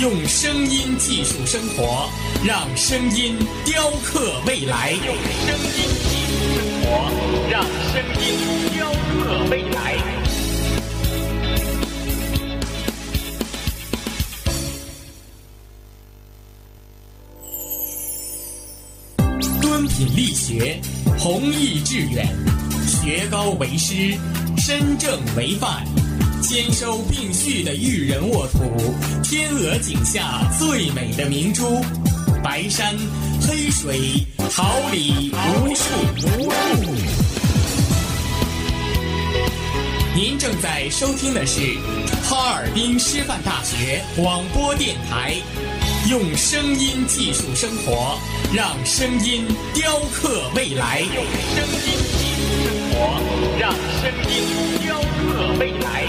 用声音技术生活，让声音雕刻未来。用声音技术生活，让声音雕刻未来。敦品力学，弘毅致远。学高为师，身正为范，兼收并蓄的育人沃土，天鹅颈下最美的明珠，白山黑水，桃李无数无数。您正在收听的是哈尔滨师范大学广播电台，用声音技术生活，让声音雕刻未来。用声音技术生活。让声音雕刻未来。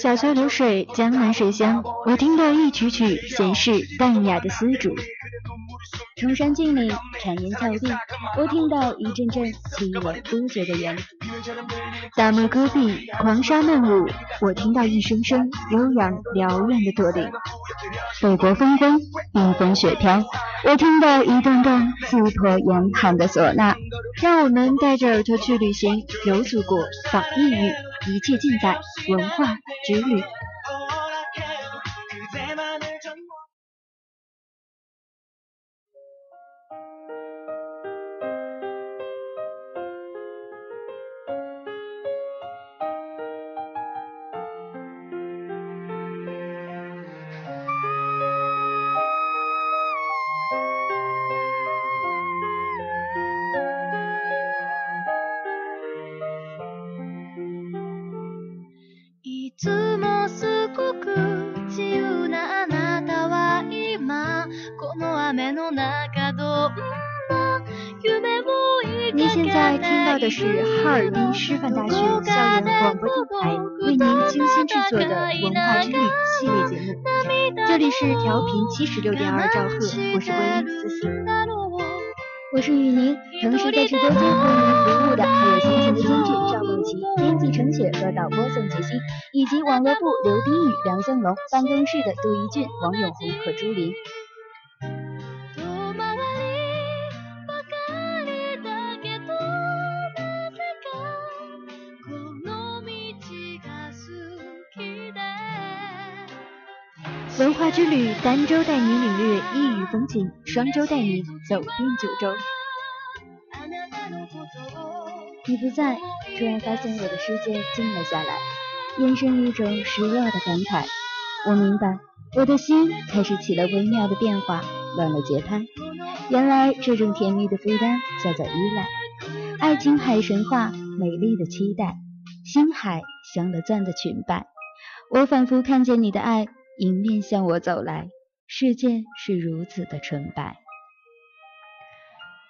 小桥流水，江南水乡，我听到一曲曲闲适淡雅的丝竹。崇山峻岭，谗言峭壁，我听到一阵阵凄婉孤绝的人。大漠戈壁，狂沙漫舞，我听到一声声悠扬辽远的驼铃。北国风光，冰封雪飘，我听到一段段气魄严寒的唢呐。让我们带着耳朵去旅行，游祖国，访异域，一切尽在文化之旅。到的是哈尔滨师范大学校园广播电台为您精心制作的文化之旅系列节目。这里是调频七十六点二兆赫，我是播音思思，我是雨宁，同时在直播间为您服务的还有辛勤的监制赵梦琪、编辑程雪和导播宋杰希，以及网络部刘丁宇、梁香龙，办公室的杜一俊、王永红和朱琳。文化之旅，儋州带你领略异域风情，双州带你走遍九州。你不在，突然发现我的世界静了下来，眼生一种失落的感慨。我明白，我的心开始起了微妙的变化，乱了节拍。原来这种甜蜜的负担叫做依赖。爱琴海神话，美丽的期待，星海镶了钻的裙摆。我仿佛看见你的爱。迎面向我走来，世界是如此的纯白。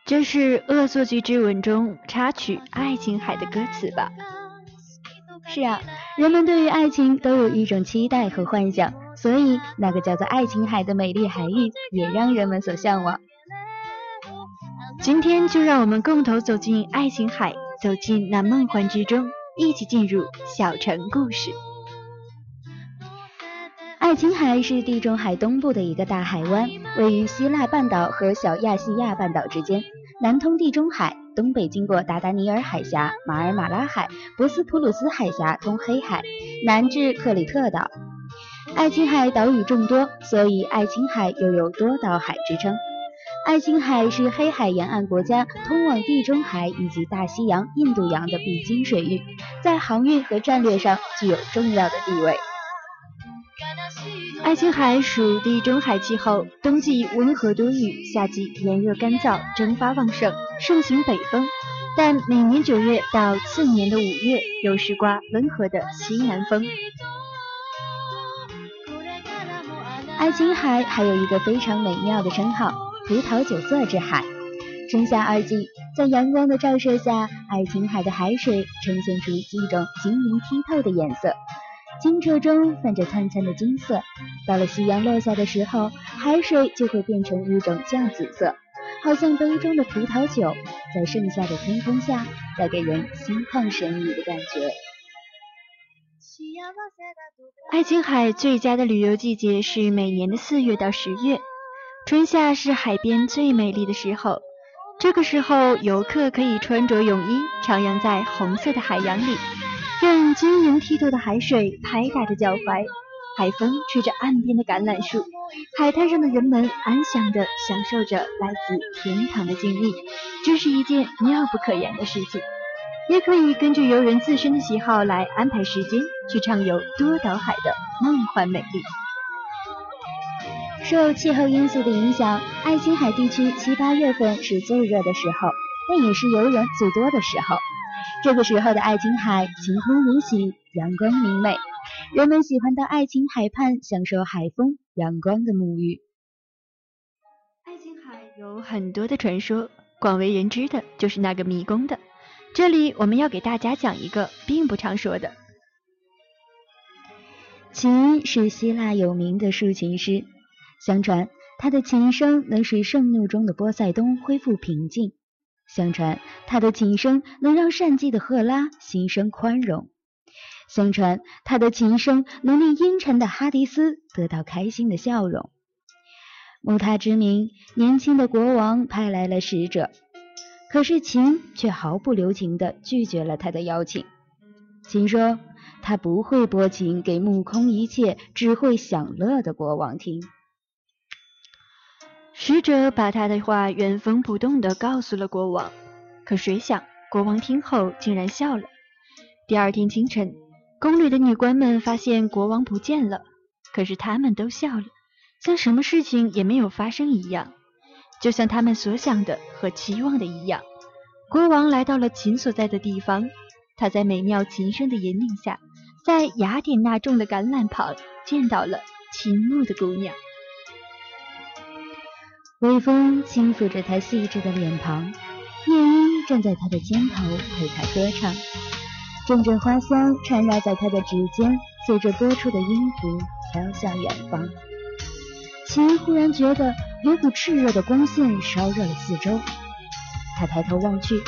这是《恶作剧之吻》中插曲《爱琴海》的歌词吧？是啊，人们对于爱情都有一种期待和幻想，所以那个叫做爱琴海的美丽海域也让人们所向往。今天就让我们共同走进爱琴海，走进那梦幻之中，一起进入小城故事。爱琴海是地中海东部的一个大海湾，位于希腊半岛和小亚细亚半岛之间，南通地中海，东北经过达达尼尔海峡、马尔马拉海、博斯普鲁斯海峡通黑海，南至克里特岛。爱琴海岛屿众多，所以爱琴海又有多岛海之称。爱琴海是黑海沿岸国家通往地中海以及大西洋、印度洋的必经水域，在航运和战略上具有重要的地位。爱琴海属地中海气候，冬季温和多雨，夏季炎热干燥，蒸发旺盛，盛行北风。但每年九月到次年的五月，有时刮温和的西南风。爱琴海还有一个非常美妙的称号——葡萄酒色之海。春夏二季，在阳光的照射下，爱琴海的海水呈现出一种晶莹剔透的颜色。清澈中泛着灿灿的金色，到了夕阳落下的时候，海水就会变成一种酱紫色，好像杯中的葡萄酒，在盛夏的天空下，带给人心旷神怡的感觉。爱琴海最佳的旅游季节是每年的四月到十月，春夏是海边最美丽的时候，这个时候游客可以穿着泳衣，徜徉在红色的海洋里。晶莹剔透的海水拍打着脚踝，海风吹着岸边的橄榄树，海滩上的人们安详地享受着来自天堂的经历，这是一件妙不可言的事情。也可以根据游人自身的喜好来安排时间，去畅游多岛海的梦幻美丽。受气候因素的影响，爱琴海地区七八月份是最热的时候，但也是游人最多的时候。这个时候的爱琴海晴空如洗，阳光明媚，人们喜欢到爱琴海畔享受海风、阳光的沐浴。爱琴海有很多的传说，广为人知的就是那个迷宫的。这里我们要给大家讲一个并不常说的。琴是希腊有名的竖琴师，相传他的琴声能使盛怒中的波塞冬恢复平静。相传他的琴声能让善妒的赫拉心生宽容，相传他的琴声能令阴沉的哈迪斯得到开心的笑容。慕他之名，年轻的国王派来了使者，可是琴却毫不留情地拒绝了他的邀请。琴说他不会拨琴给目空一切、只会享乐的国王听。使者把他的话原封不动地告诉了国王，可谁想国王听后竟然笑了。第二天清晨，宫里的女官们发现国王不见了，可是他们都笑了，像什么事情也没有发生一样，就像他们所想的和期望的一样。国王来到了琴所在的地方，他在美妙琴声的引领下，在雅典娜种的橄榄旁见到了倾慕的姑娘。微风轻抚着她细致的脸庞，夜莺站在她的肩头陪她歌唱，阵阵花香缠绕在她的指尖，随着播出的音符飘向远方。琴忽然觉得有股炽热的光线烧热了四周，他抬头望去，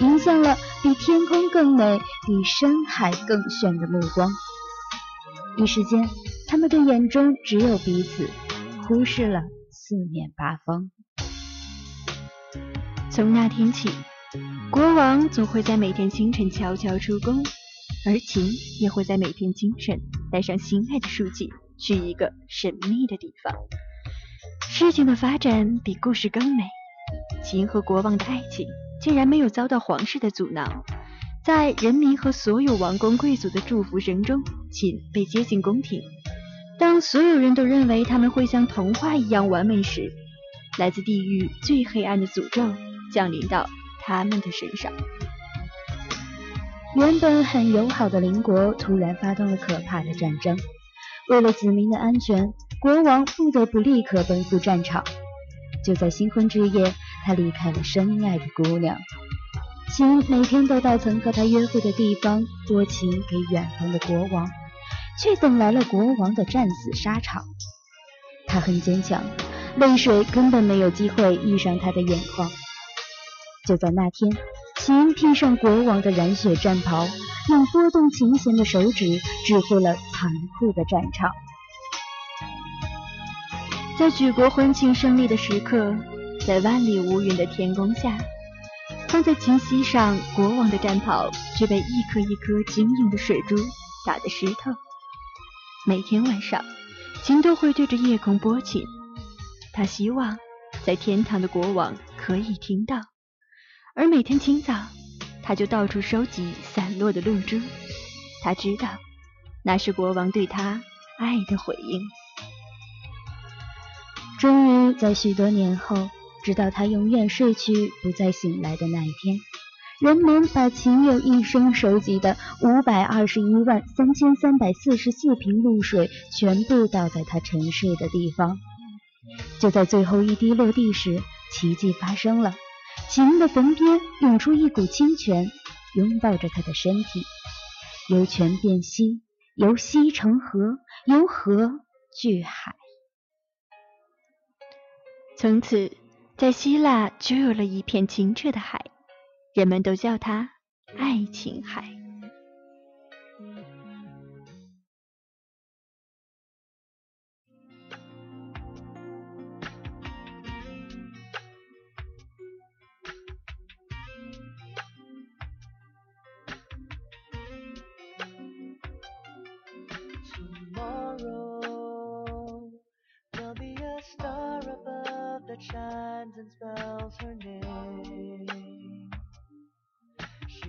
迎向了比天空更美、比深海更炫的目光。一时间，他们的眼中只有彼此，忽视了。四面八方。从那天起，国王总会在每天清晨悄悄出宫，而琴也会在每天清晨带上心爱的书籍去一个神秘的地方。事情的发展比故事更美，琴和国王的爱情竟然没有遭到皇室的阻挠，在人民和所有王公贵族的祝福声中，琴被接进宫廷。当所有人都认为他们会像童话一样完美时，来自地狱最黑暗的诅咒降临到他们的身上。原本很友好的邻国突然发动了可怕的战争，为了子民的安全，国王不得不立刻奔赴战场。就在新婚之夜，他离开了深爱的姑娘，请每天都到曾和他约会的地方拨琴给远方的国王。却等来了国王的战死沙场。他很坚强，泪水根本没有机会遇上他的眼眶。就在那天，琴披上国王的染血战袍，用拨动琴弦的手指指挥了残酷的战场。在举国欢庆胜利的时刻，在万里无云的天空下，放在琴膝上，国王的战袍却被一颗一颗晶莹的水珠打得湿透。每天晚上，琴都会对着夜空拨琴。他希望在天堂的国王可以听到。而每天清早，他就到处收集散落的露珠。他知道，那是国王对他爱的回应。终于在许多年后，直到他永远睡去不再醒来的那一天，人们把秦友一生收集的五百二十一万三千三百四十四瓶露水全部倒在他沉睡的地方。就在最后一滴落地时，奇迹发生了，秦的坟边涌出一股清泉，拥抱着他的身体，由泉变溪。由溪成河，由河聚海。从此，在希腊就有了一片清澈的海，人们都叫它爱琴海。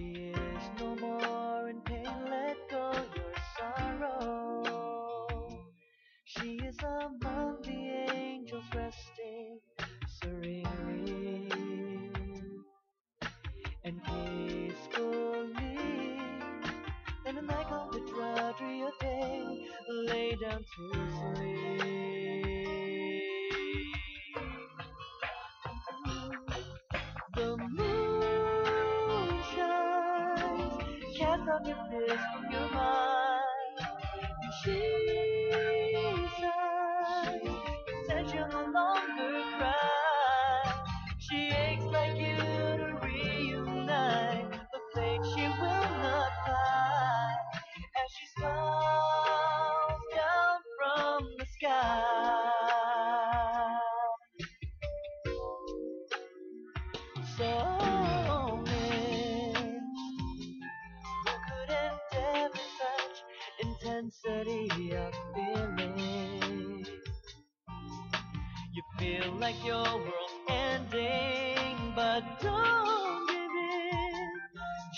She is no more in pain, let go your sorrow. She is among the angels resting serenely and peacefully. And a night come the drudgery of day, lay down to sleep. forgiveness like your world's ending, but don't give in.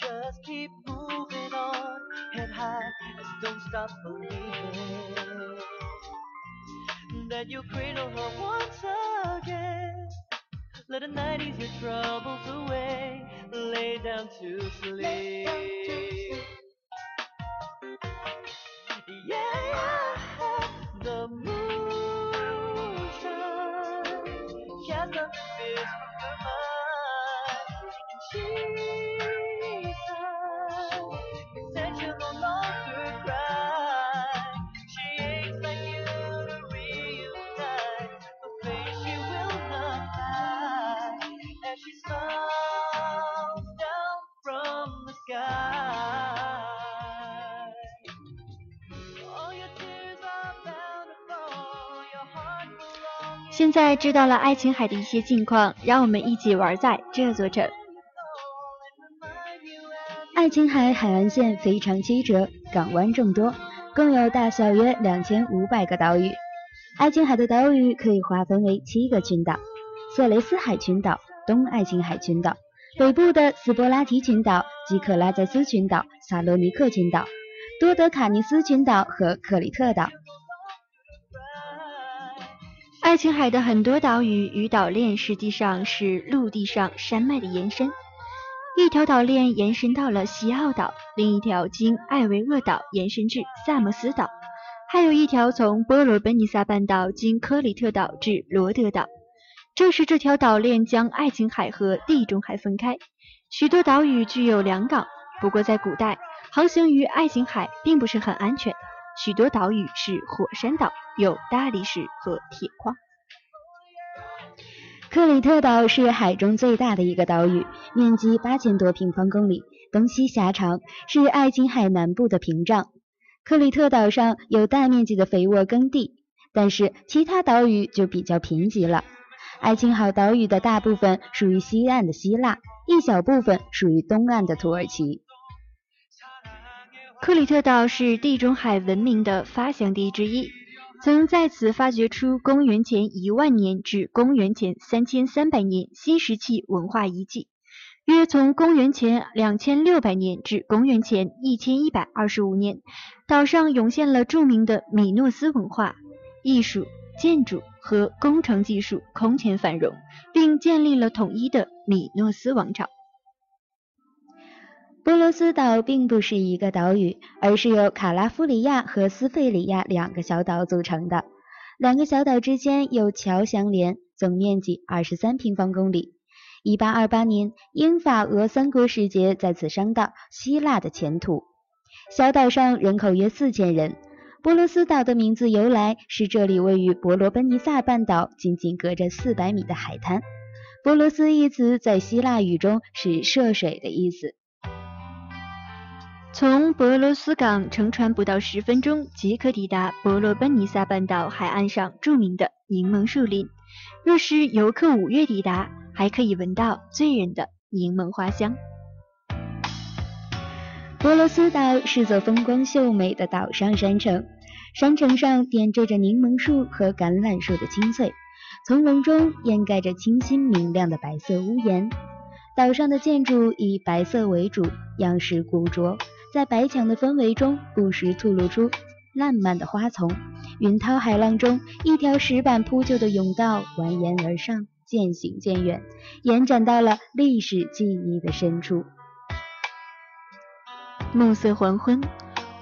Just keep moving on, head high, and don't stop believing that you'll cradle her once again. Let the night ease your troubles away, lay down to sleep. 在知道了爱琴海的一些近况，让我们一起玩在这座城。爱琴海海岸线非常曲折，港湾众多，共有大小约两千五百个岛屿。爱琴海的岛屿可以划分为七个群岛：色雷斯海群岛、东爱琴海群岛、北部的斯波拉提群岛、及克拉在斯群岛、萨罗尼克群岛、多德卡尼斯群岛和克里特岛。爱琴海的很多岛屿与岛链实际上是陆地上山脉的延伸，一条岛链延伸到了西澳岛，另一条经艾维厄岛延伸至萨默斯岛，还有一条从波罗奔尼撒半岛经科里特岛至罗德岛。正是这条岛链将爱琴海和地中海分开。许多岛屿具有良港，不过在古代，航行于爱琴海并不是很安全。许多岛屿是火山岛，有大理石和铁矿。克里特岛是海中最大的一个岛屿，面积八千多平方公里，东西狭长，是爱琴海南部的屏障。克里特岛上有大面积的肥沃耕地，但是其他岛屿就比较贫瘠了。爱琴海岛屿的大部分属于西岸的希腊，一小部分属于东岸的土耳其。克里特岛是地中海文明的发祥地之一，曾在此发掘出公元前一万年至公元前三千三百年新石器文化遗迹，约从公元前两千六百年至公元前一千一百二十五年，岛上涌现了著名的米诺斯文化、艺术、建筑和工程技术空前繁荣，并建立了统一的米诺斯王朝。波罗斯岛并不是一个岛屿，而是由卡拉夫里亚和斯费里亚两个小岛组成的。两个小岛之间有桥相连，总面积二十三平方公里。一八二八年，英法俄三国使节在此商讨希腊的前途。小岛上人口约四千人。波罗斯岛的名字由来是这里位于伯罗奔尼撒半岛，仅仅隔着四百米的海滩。波罗斯一词在希腊语中是涉水的意思。从博罗斯港乘船不到十分钟即可抵达伯罗奔尼撒半岛海岸上著名的柠檬树林。若是游客五月抵达，还可以闻到醉人的柠檬花香。博罗斯岛是座风光秀美的岛上山城，山城上点缀着柠檬树和橄榄树的青翠，丛林中掩盖着清新明亮的白色屋檐。岛上的建筑以白色为主，样式古拙。在白墙的氛围中，不时吐露出烂漫的花丛。云涛海浪中，一条石板铺就的甬道蜿蜒而上，渐行渐远，延展到了历史记忆的深处。暮色黄昏，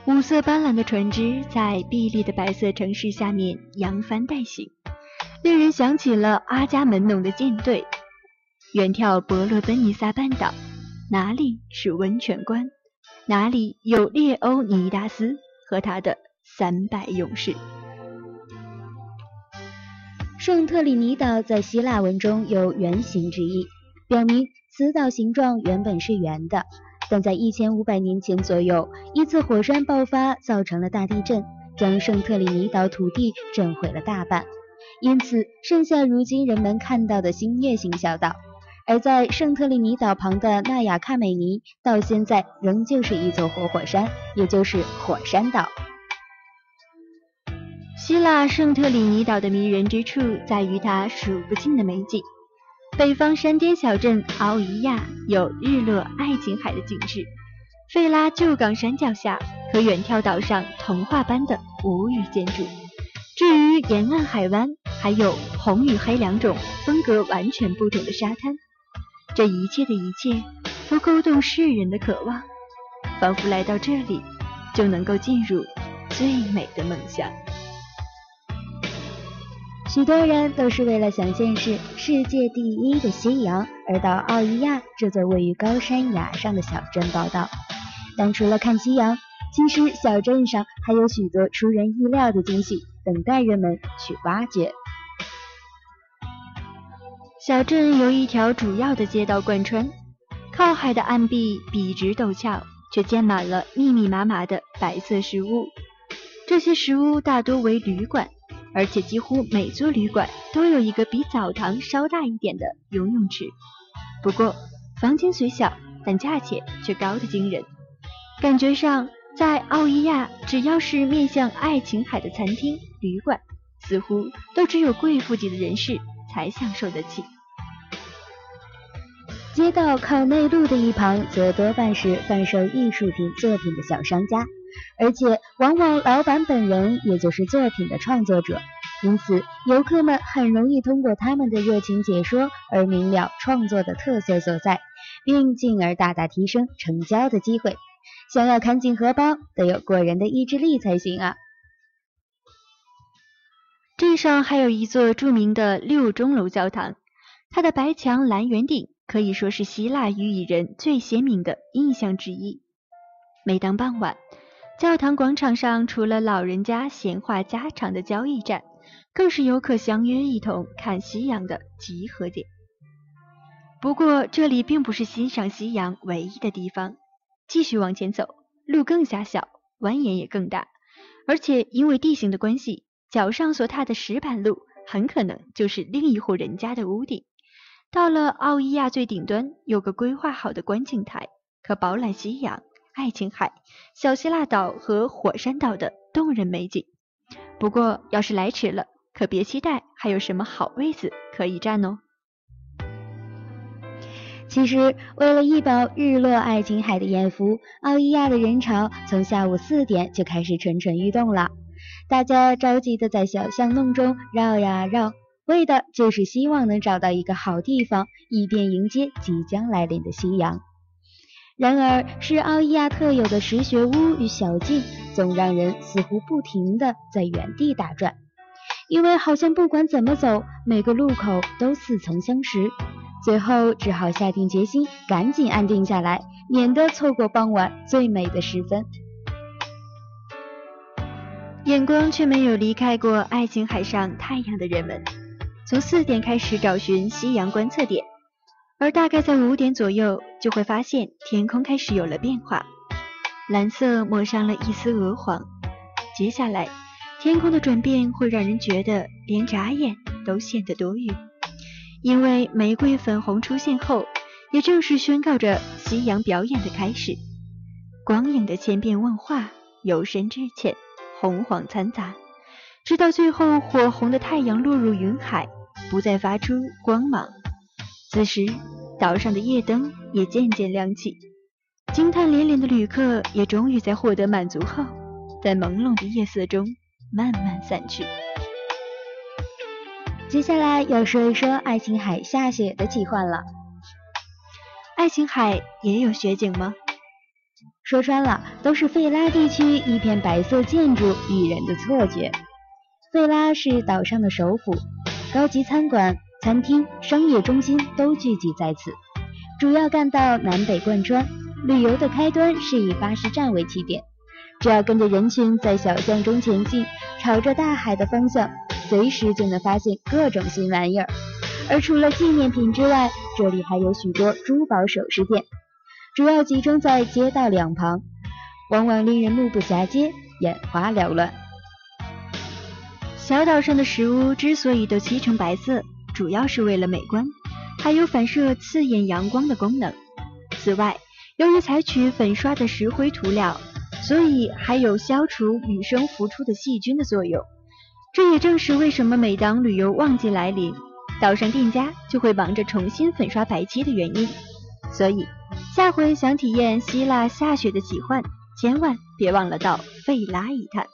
五色斑斓的船只在碧绿的白色城市下面扬帆带行，令人想起了阿伽门农的舰队远眺伯罗奔尼撒半岛。哪里是温泉关？哪里有列欧尼达斯和他的三百勇士？圣特里尼岛在希腊文中有圆形之意，表明此岛形状原本是圆的，但在一千五百年前左右，一次火山爆发造成了大地震，将圣特里尼岛土地震毁了大半，因此剩下如今人们看到的新月形小岛。而在圣特里尼岛旁的纳亚卡美尼，到现在仍旧是一座活火山，也就是火山岛。希腊圣特里尼岛的迷人之处在于它数不尽的美景。北方山巅小镇奥伊亚有日落爱琴海的景致，费拉旧港山脚下可远眺岛上童话般的无语建筑。至于沿岸海湾，还有红与黑两种风格完全不同的沙滩。这一切的一切，都勾动世人的渴望，仿佛来到这里就能够进入最美的梦想。许多人都是为了想见识世界第一的夕阳而到奥伊亚这座位于高山崖上的小镇报道。但除了看夕阳，其实小镇上还有许多出人意料的惊喜等待人们去挖掘。小镇由一条主要的街道贯穿，靠海的岸壁笔直陡峭，却建满了密密麻麻的白色石屋。这些石屋大多为旅馆，而且几乎每座旅馆都有一个比澡堂稍大一点的游泳池。不过，房间虽小，但价钱却高得惊人。感觉上，在奥伊亚，只要是面向爱琴海的餐厅、旅馆，似乎都只有贵妇级的人士。才享受得起。街道靠内陆的一旁，则多半是贩售艺术品作品的小商家，而且往往老板本人也就是作品的创作者，因此游客们很容易通过他们的热情解说而明了创作的特色所在，并进而大大提升成交的机会。想要看紧荷包，得有过人的意志力才行啊！镇上还有一座著名的六钟楼教堂，它的白墙蓝圆顶可以说是希腊语蚁人最鲜明的印象之一。每当傍晚，教堂广场上除了老人家闲话家常的交易站，更是游客相约一同看夕阳的集合点。不过，这里并不是欣赏夕阳唯一的地方。继续往前走，路更狭小，蜿蜒也更大，而且因为地形的关系。脚上所踏的石板路，很可能就是另一户人家的屋顶。到了奥伊亚最顶端，有个规划好的观景台，可饱览夕阳、爱琴海、小希腊岛和火山岛的动人美景。不过，要是来迟了，可别期待还有什么好位子可以占哦。其实，为了一饱日落爱琴海的眼福，奥伊亚的人潮从下午四点就开始蠢蠢欲动了。大家着急的在小巷弄中绕呀绕，为的就是希望能找到一个好地方，以便迎接即将来临的夕阳。然而，是奥伊亚特有的石学屋与小径，总让人似乎不停的在原地打转，因为好像不管怎么走，每个路口都似曾相识。最后只好下定决心，赶紧安定下来，免得错过傍晚最美的时分。眼光却没有离开过爱琴海上太阳的人们，从四点开始找寻夕阳观测点。而大概在五点左右，就会发现天空开始有了变化，蓝色抹上了一丝鹅黄。接下来，天空的转变会让人觉得连眨眼都显得多余，因为玫瑰粉红出现后，也正是宣告着夕阳表演的开始。光影的千变万化，由深至浅，红黄掺杂，直到最后火红的太阳落入云海，不再发出光芒。此时，岛上的夜灯也渐渐亮起，惊叹连连的旅客也终于在获得满足后，在朦胧的夜色中慢慢散去。接下来要说一说爱琴海下雪的奇幻了。爱琴海也有雪景吗？说穿了，都是费拉地区一片白色建筑与人的错觉。费拉是岛上的首府，高级餐馆。餐厅、商业中心都聚集在此，主要干道南北贯穿。旅游的开端是以巴士站为起点，只要跟着人群在小巷中前进，朝着大海的方向，随时就能发现各种新玩意儿。而除了纪念品之外，这里还有许多珠宝首饰店，主要集中在街道两旁，往往令人目不暇接、眼花缭乱。小岛上的石屋之所以都漆成白色。主要是为了美观，还有反射刺眼阳光的功能。此外，由于采取粉刷的石灰涂料，所以还有消除雨声浮出的细菌的作用。这也正是为什么每当旅游旺季来临，岛上店家就会忙着重新粉刷白漆的原因。所以，下回想体验希腊下雪的奇幻，千万别忘了到费拉一探。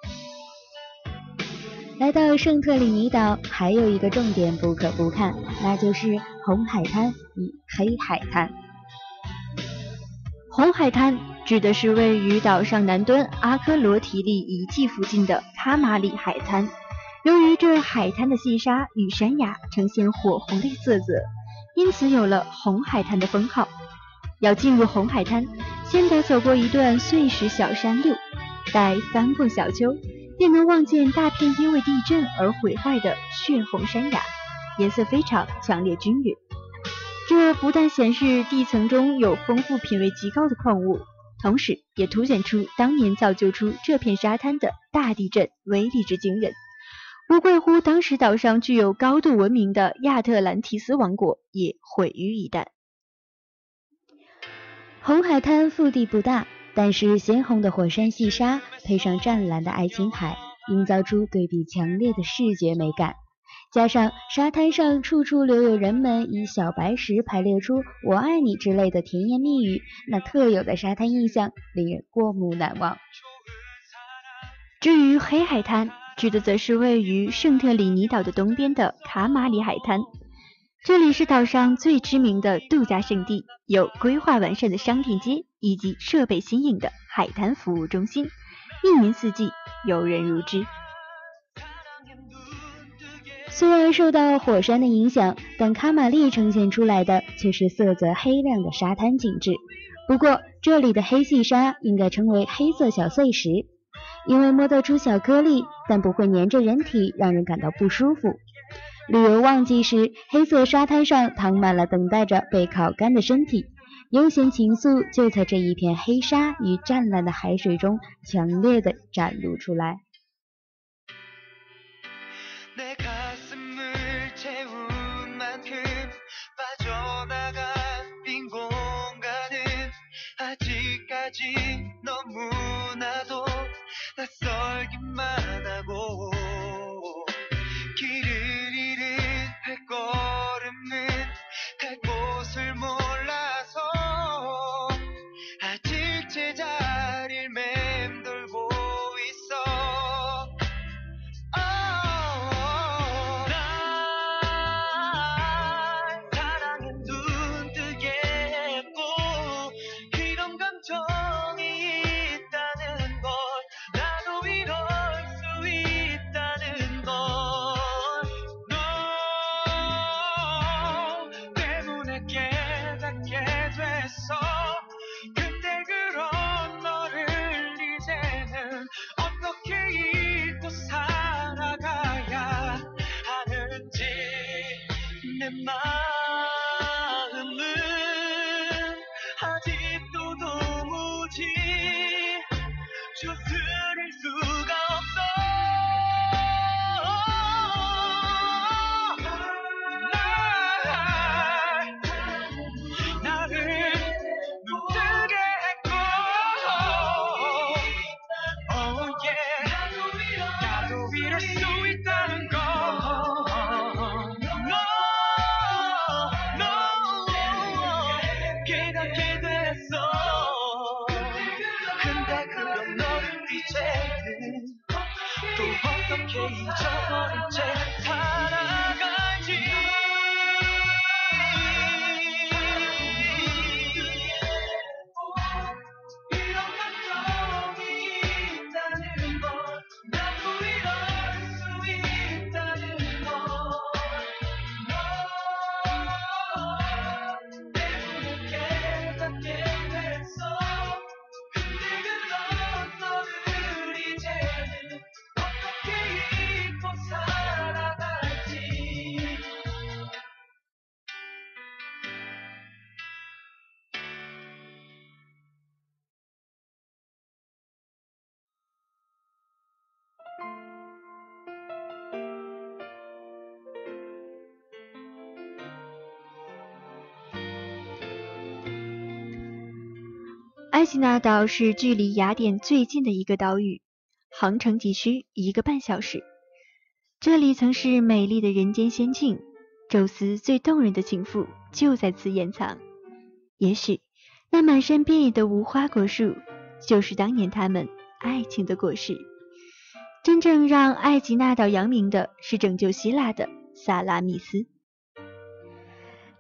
来到圣特里尼岛，还有一个重点不可不看，那就是红海滩与黑海滩。红海滩指的是位于岛上南端阿科罗提利遗迹附近的卡马里海滩。由于这海滩的细沙与山崖呈现火红的色泽，因此有了红海滩的封号。要进入红海滩，先得走过一段碎石小山路，待翻过小丘。便能望见大片因为地震而毁坏的血红山崖，颜色非常强烈均匀。这不但显示地层中有丰富品位极高的矿物，同时也凸显出当年造就出这片沙滩的大地震威力之惊人。无怪乎当时岛上具有高度文明的亚特兰提斯王国也毁于一旦。红海滩腹地不大。但是鲜红的火山细沙配上湛蓝的爱琴海，营造出对比强烈的视觉美感。加上沙滩上处处留有人们以小白石排列出“我爱你”之类的甜言蜜语，那特有的沙滩印象令人过目难忘。至于黑海滩，指的则是位于圣特里尼岛的东边的卡马里海滩。这里是岛上最知名的度假胜地，有规划完善的商店街以及设备新颖的海滩服务中心，一年四季游人如织。虽然受到火山的影响，但卡马利呈现出来的却是色泽黑亮的沙滩景致。不过，这里的黑细沙应该称为黑色小碎石，因为摸得出小颗粒，但不会粘着人体，让人感到不舒服。旅游旺季时，黑色沙滩上躺满了等待着被烤干的身体，悠闲情愫就在这一片黑沙与湛蓝的海水中强烈的展露出来。埃吉纳岛是距离雅典最近的一个岛屿，航程仅需一个半小时。这里曾是美丽的人间仙境，宙斯最动人的情妇就在此掩藏。也许那满山遍野的无花果树，就是当年他们爱情的果实。真正让埃吉纳岛扬名的是拯救希腊的萨拉密斯。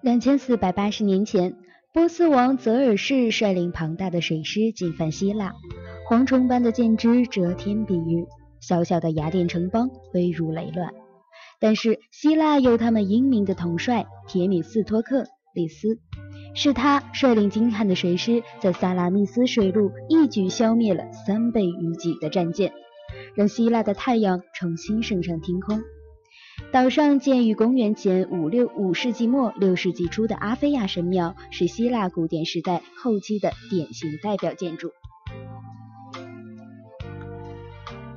两千四百八十年前。波斯王泽尔士率领庞大的水师进犯希腊，蝗虫般的箭支遮天蔽日，小小的雅典城邦危如累卵。但是希腊有他们英明的统帅铁米斯托克里斯，是他率领精悍的水师，在萨拉密斯水路一举消灭了三倍于己的战舰，让希腊的太阳重新升上天空。岛上建于公元前五六五世纪末六世纪初的阿菲亚神庙，是希腊古典时代后期的典型代表建筑。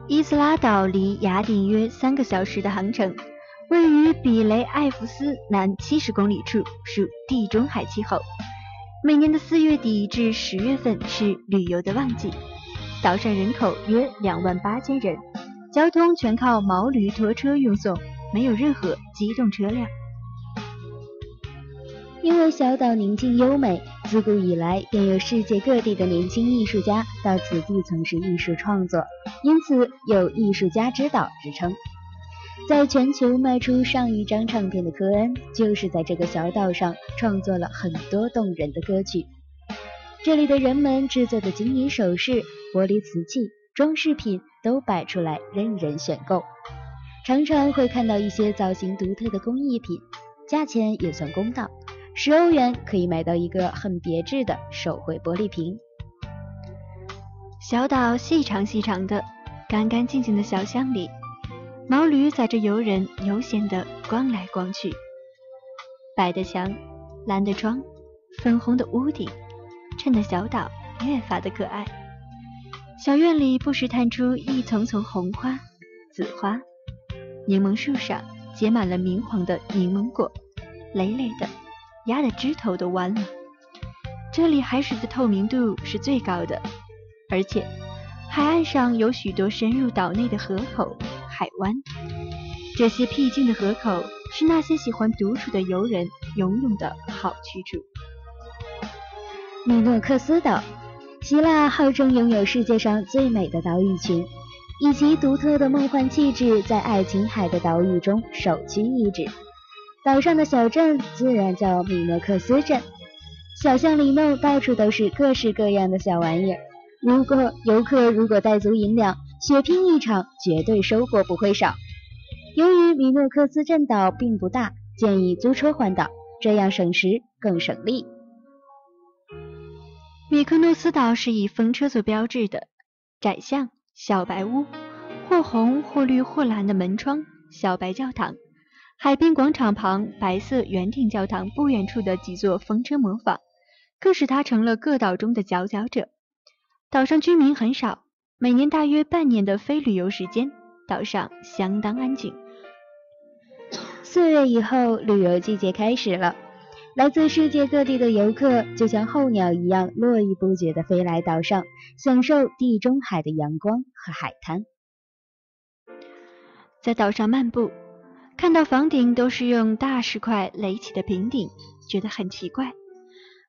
伊斯拉岛离雅典约三个小时的航程，位于比雷埃夫斯南七十公里处，属地中海气候。每年的四月底至十月份是旅游的旺季。岛上人口约两万八千人，交通全靠毛驴拖车运送。没有任何机动车辆。因为小岛宁静优美，自古以来便有世界各地的年轻艺术家到此地从事艺术创作，因此有“艺术家之岛”之称。在全球卖出上亿张唱片的科恩，就是在这个小岛上创作了很多动人的歌曲。这里的人们制作的金银首饰、玻璃瓷器、装饰品都摆出来，任人选购。常常会看到一些造型独特的工艺品，价钱也算公道，十欧元可以买到一个很别致的手绘玻璃瓶。小岛细长细长的，干干净净的小巷里，毛驴载着游人悠闲地逛来逛去。白的墙，蓝的窗，粉红的屋顶，衬得小岛越发的可爱。小院里不时探出一丛丛红花、紫花。柠檬树上结满了明黄的柠檬果，累累的，压得枝头都弯了。这里海水的透明度是最高的，而且海岸上有许多深入岛内的河口、海湾。这些僻静的河口是那些喜欢独处的游人游泳的好去处。米诺克斯岛，希腊号称拥有世界上最美的岛屿群。以其独特的梦幻气质，在爱琴海的岛屿中首屈一指。岛上的小镇自然叫米诺克斯镇，小巷里弄到处都是各式各样的小玩意儿。如果游客如果带足银两，血拼一场，绝对收获不会少。由于米诺克斯镇岛并不大，建议租车环岛，这样省时更省力。米克诺斯岛是以风车做标志的窄巷。小白屋，或红或绿或蓝的门窗，小白教堂，海滨广场旁白色圆顶教堂不远处的几座风车模仿，更使它成了各岛中的佼佼者。岛上居民很少，每年大约半年的非旅游时间，岛上相当安静。四月以后，旅游季节开始了。来自世界各地的游客就像候鸟一样络绎不绝地飞来岛上，享受地中海的阳光和海滩。在岛上漫步，看到房顶都是用大石块垒起的平顶，觉得很奇怪。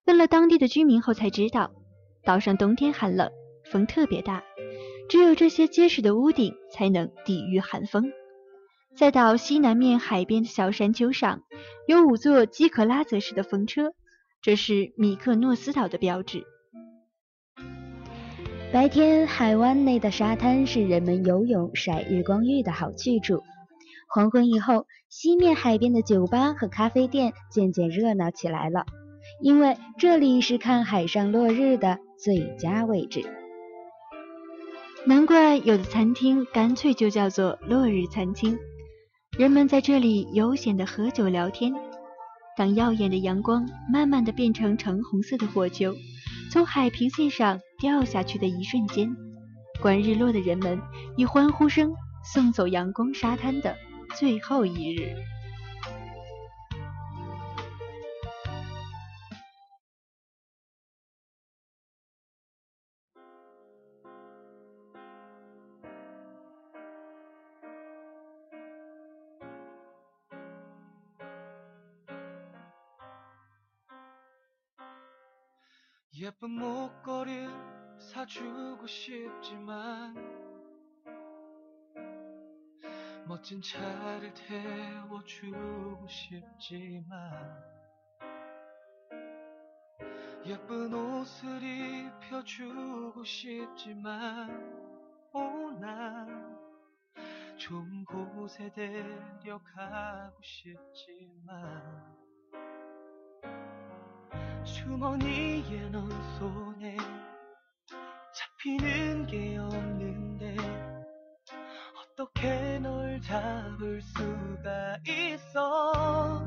问了当地的居民后才知道，岛上冬天寒冷，风特别大，只有这些结实的屋顶才能抵御寒风，再到西南面海边的小山丘上，有五座基克拉泽式的风车，这是米克诺斯岛的标志。白天，海湾内的沙滩是人们游泳、晒日光浴的好去处。黄昏以后，西面海边的酒吧和咖啡店渐渐热闹起来了，因为这里是看海上落日的最佳位置。难怪有的餐厅干脆就叫做落日餐厅。人们在这里悠闲地喝酒聊天。当耀眼的阳光慢慢地变成橙红色的火球。从海平线上掉下去的一瞬间，观日落的人们以欢呼声送走阳光沙滩的最后一日。 주고 싶지만 멋진 차를 태워주고 싶지만 예쁜 옷을 입혀주고 싶지만오난좋은 곳에 데려가고 싶지만 주머니에 넣은 손에 잡히는 게 없는데 어떻게 널 잡을 수가 있어?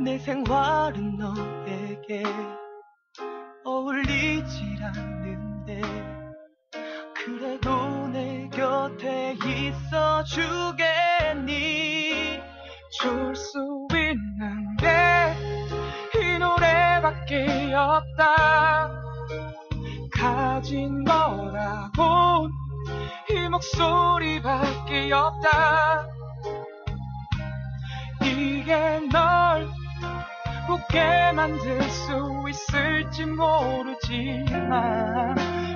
내 생활은 너에게 어울리질 않는데 그래도 내 곁에 있어 주겠니? 줄 수 있는데 이 노래밖에 없다 가진 거라곤 이 목소리밖에 없다. 이게 널 웃게 만들 수 있을지 모르지만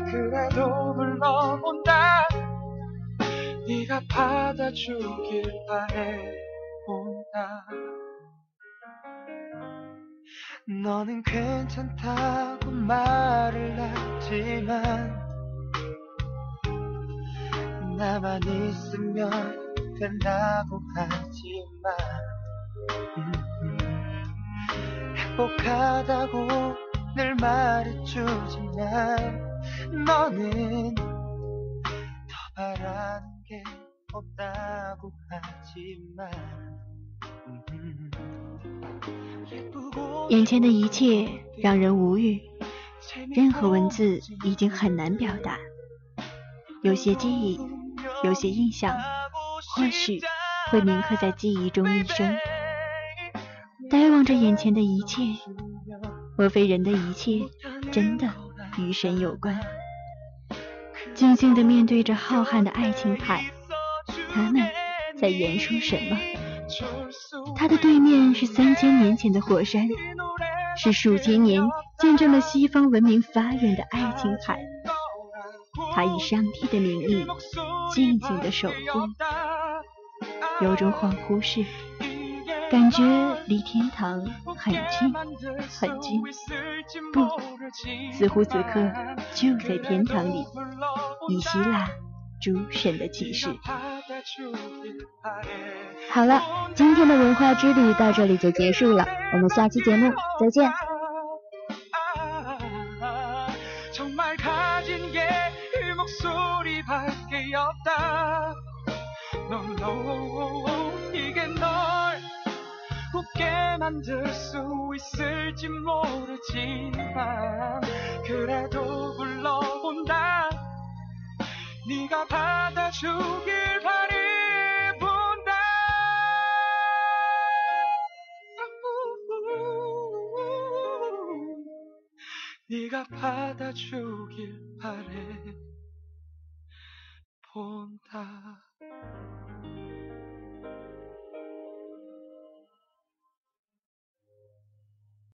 그래도 불러본다. 네가 받아주길 바래 본다 너는 괜찮다고 말을 하지만 나만 있으면 된다고 하지만 음, 음. 행복하다고 늘 말해주지만 너는 더 바라는 게 없다고 하지만 음, 眼前的一切让人无语，任何文字已经很难表达。有些记忆，有些印象，或许会铭刻在记忆中一生。呆望着眼前的一切，莫非人的一切真的与神有关？静静地面对着浩瀚的爱情海，他们在言说什么？它的对面是三千年前的火山，是数千年见证了西方文明发源的爱琴海。它以上帝的名义静静的守护，有种恍惚式，感觉离天堂很近很近，不，似乎此刻就在天堂里。以希腊诸神的启示。好了，今天的文化之旅到这里就结束了，我们下期节目再见。 네가 받아주길 바래. 본다. 네가 받아주길 바래. 본다.